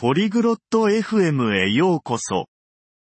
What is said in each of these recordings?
ポリグロット FM へようこそ。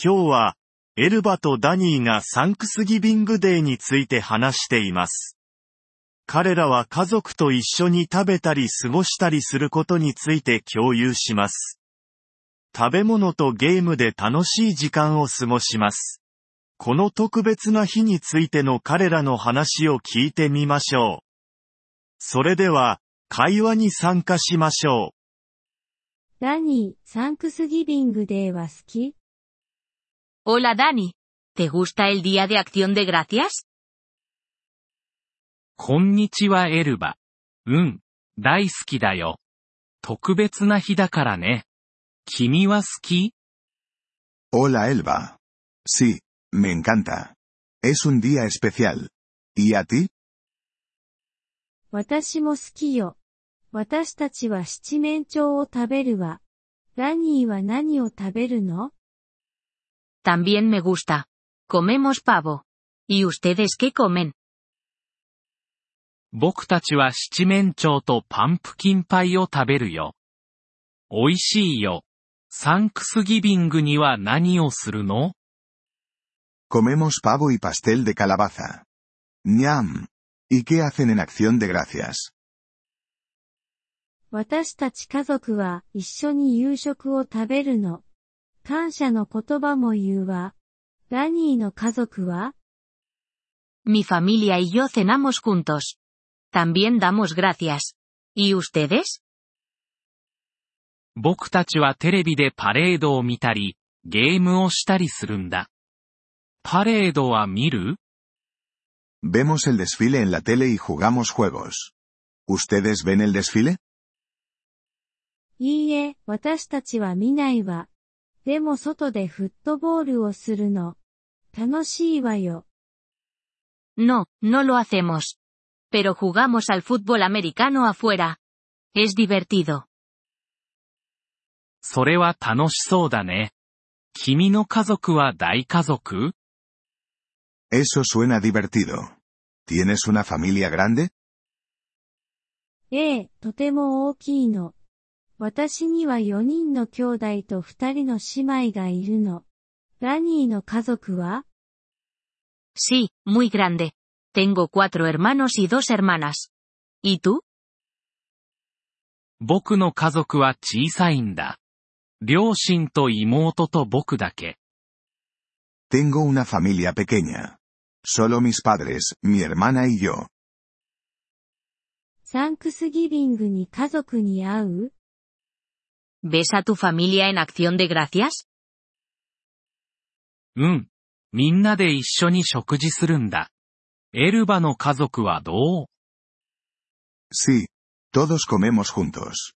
今日は、エルバとダニーがサンクスギビングデーについて話しています。彼らは家族と一緒に食べたり過ごしたりすることについて共有します。食べ物とゲームで楽しい時間を過ごします。この特別な日についての彼らの話を聞いてみましょう。それでは、会話に参加しましょう。ダニー、サンクスギビングデーは好き Hola Dani. ¿Te gusta el Día de Acción de Gracias? こんにちはエルバ。うん、大好きだよ。特別な日だからね。君は好き Hola Elba. Sí, me encanta. Es un día especial. ¿Y a ti? 私も好きよ。私たちは七面鳥を食べるわ。ダニーは何を食べるの También me gusta. Comemos pavo. ¿Y ustedes qué comen? 僕たちは七面鳥とパンプキンパイを食べるよ。美味しいよ。サンクスギビングには何をするの Comemos pavo y pastel de calabaza. ¡Ñam! ¿Y qué hacen en acción de gracias? 私たち家族は一緒に夕食を食べるの。感謝の言葉も言うわ。ダニーの家族は Mi familia y yo cenamos juntos. También damos gracias. ¿Y ustedes? 僕たちはテレビでパレードを見たり、ゲームをしたりするんだ。パレードは見る Vemos el desfile en la tele y jugamos juegos. ¿Ustedes ven el desfile? いいえ、私たちは見ないわ。でも外でフットボールをするの。楽しいわよ。No, no lo hacemos. Pero jugamos al fútbol americano afuera. Es divertido. それは楽しそうだね。君の家族は大家族 Eso suena divertido. ¿Tienes una familia grande? ええ、とても大きいの。私には4人の兄弟と2人の姉妹がいるの。ダニーの家族は Sí, muy grande. Tengo cuatro hermanos y dos hermanas. ¿Y tú? 僕の家族は小さいんだ。両親と妹と僕だけ。Tengo una familia pequeña. Solo mis padres, mi hermana y yo. サンクスギビングに家族に会う ¿Ves a tu familia en Acción de Gracias? うん。みんなで一緒に食事するんだ。エルバの家族はどう Sí, todos comemos juntos.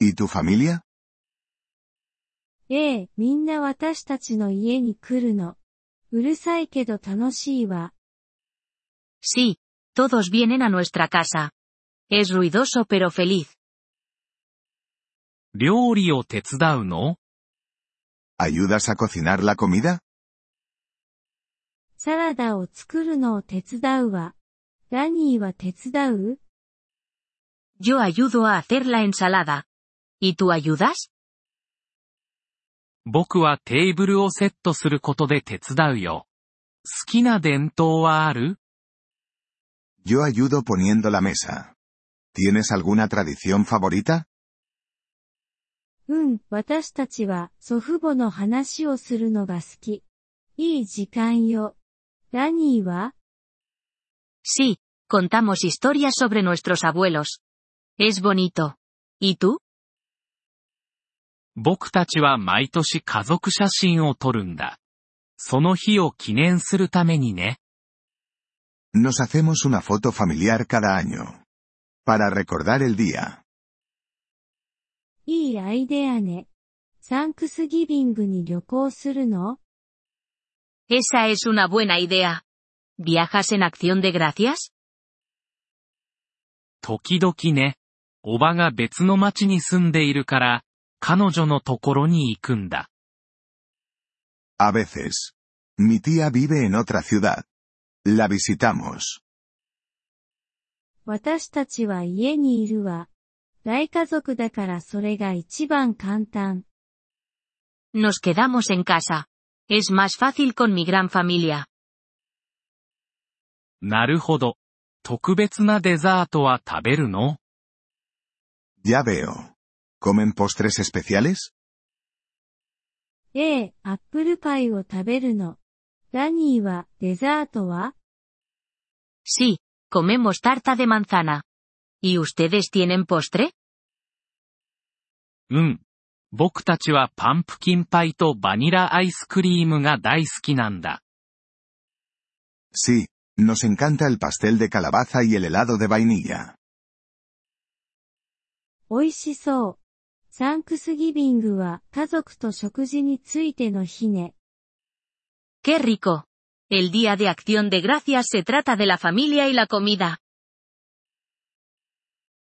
¿Y tu familia? ええ、みんな私たちの家に来るの。うるさいけど楽しいわ。 Sí, todos vienen a nuestra casa. Es ruidoso pero feliz. 料理を手伝うの ¿Ayudas a cocinar la comida? サラダを作るのを手伝うわ。ダニーは手伝う Yo ayudo a hacer la ensalada. ¿Y tú ayudas? 僕はテーブルをセットすることで手伝うよ。好きな伝統はある Yo ayudo poniendo la mesa. ¿Tienes alguna tradición favorita? うん、私たちは祖父母の話をするのが好き。いい時間よ。ダニーは Sí, contamos historias sobre nuestros abuelos. Es bonito. ¿Y tú? 僕たちは毎年家族写真を撮るんだ。その日を記念するためにね。Nos hacemos una foto familiar cada año. Para recordar el día. いいアイデアね。サンクスギビングに旅行するの Esa es una buena idea. ¿Viajas en Acción de Gracias? 時々ね。おばが別の町に住んでいるから、彼女のところに行くんだ。A veces. Mi tía vive en otra ciudad. La visitamos. 私たちは家にいるわ。大家族だからそれが一番簡単。 Nos quedamos en casa. Es más fácil con mi gran familia. なるほど。特別なデザートは食べるの Ya veo. ¿Comen postres especiales? ええ、アップルパイを食べるの。ダニーは、デザートは Sí, comemos tarta de manzana. ¿Y ustedes tienen postre? うん。僕たちはパンプキンパイとバニラアイスクリームが大好きなんだ。Sí, nos encanta el pastel de calabaza y el helado de vainilla. 美味しそう。サンクスギビングは家族と食事についての日ね。¡Qué rico! El Día de Acción de Gracias se trata de la familia y la comida.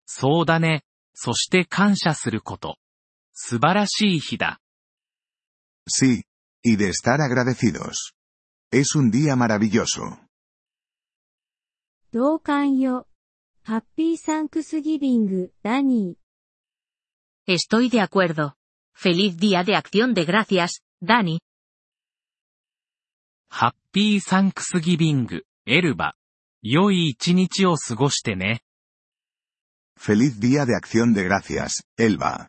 そうだね。そして感謝すること。素晴らしい日だ。 Sí, y de estar agradecidos. Es un día maravilloso. 同感よ。ハッピーサンクスギビング、ダニー。 Estoy de acuerdo. Feliz Día de Acción de Gracias, Dani. ハッピーサンクスギビング、エルバ。良い一日を過ごしてね。 Feliz día de acción de gracias, Elba.